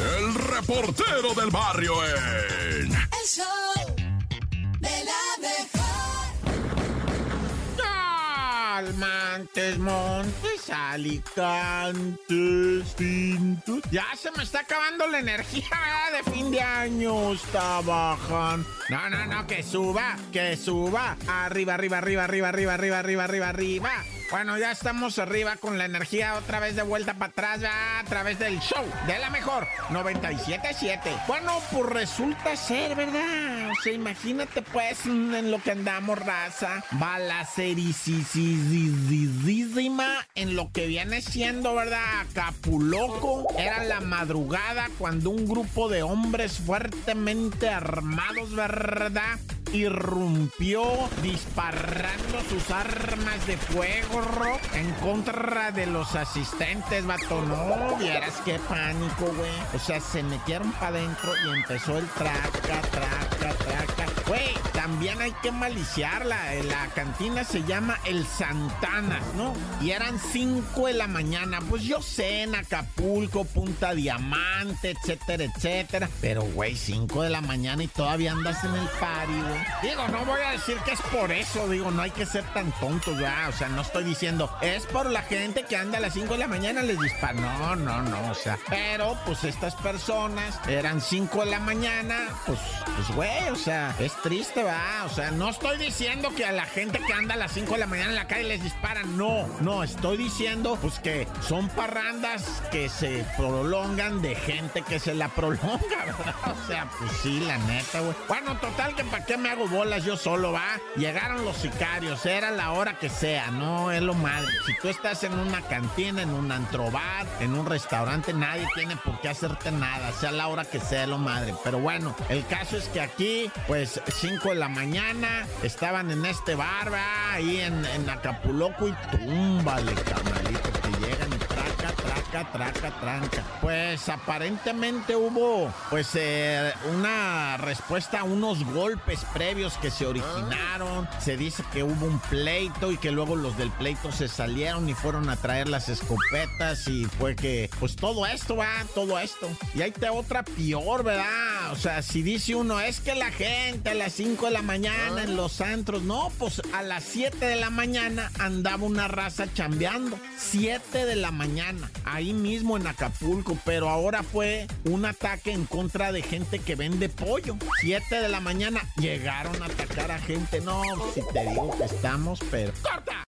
el reportero del barrio en... El show de la mejor. Almantes, montes, alicantes, tintos. Ya se me está acabando la energía ¿verdad? de fin de año. Está bajando. No, no, no, que suba, que suba. Arriba, arriba, arriba, arriba, arriba, arriba, arriba, arriba, arriba. Bueno, ya estamos arriba con la energía otra vez de vuelta para atrás, ya a través del show de la mejor 97.7. Bueno, pues resulta ser, ¿verdad? O sea, imagínate pues en lo que andamos, raza. Balacericísima en lo que viene siendo, ¿verdad? Acapulco. Era la madrugada cuando un grupo de hombres fuertemente armados, ¿verdad? Irrumpió disparando sus armas de fuego Ro, en contra de los asistentes, vato. No, vieras qué pánico, güey. O sea, se metieron para adentro y empezó el traca, traca, traca. Güey, también hay que maliciarla. La cantina se llama El Santanas, ¿no? Y eran 5 de la mañana. Pues yo sé, en Acapulco, Punta Diamante, etcétera, etcétera. Pero, güey, 5 de la mañana y todavía andas en el party, güey. Digo, no voy a decir que es por eso. Digo, no hay que ser tan tontos, ya. O sea, no estoy diciendo, es por la gente que anda a las 5 de la mañana les dispara. No, no, no. O sea, pero, pues estas personas eran 5 de la mañana. Pues, pues, güey, o sea, es triste, va. O sea, no estoy diciendo que a la gente que anda a las 5 de la mañana en la calle les disparan. No, no, estoy diciendo pues que son parrandas que se prolongan de gente que se la prolonga, ¿verdad? O sea, pues sí, la neta, güey. Bueno, total que para qué me hago bolas yo solo, va. Llegaron los sicarios, era la hora que sea, no es lo madre. Si tú estás en una cantina, en un antrobar, en un restaurante, nadie tiene por qué hacerte nada, sea la hora que sea, lo madre. Pero bueno, el caso es que aquí, pues 5 de la mañana, estaban en este bar, ¿va? ahí en, en Acapulco y túmbale, y traca, traca, tranca. Pues aparentemente hubo, pues, eh, una respuesta a unos golpes previos que se originaron. Se dice que hubo un pleito y que luego los del pleito se salieron y fueron a traer las escopetas y fue que, pues todo esto va, todo esto. Y ahí te otra peor, ¿verdad? O sea, si dice uno, es que la gente a las 5 de la mañana en los antros, no, pues a las 7 de la mañana andaba una raza chambeando. 7 de la mañana, ahí mismo en Acapulco, pero ahora fue un ataque en contra de gente que vende pollo. 7 de la mañana llegaron a atacar a gente. No, si te digo que estamos, pero... ¡Corta!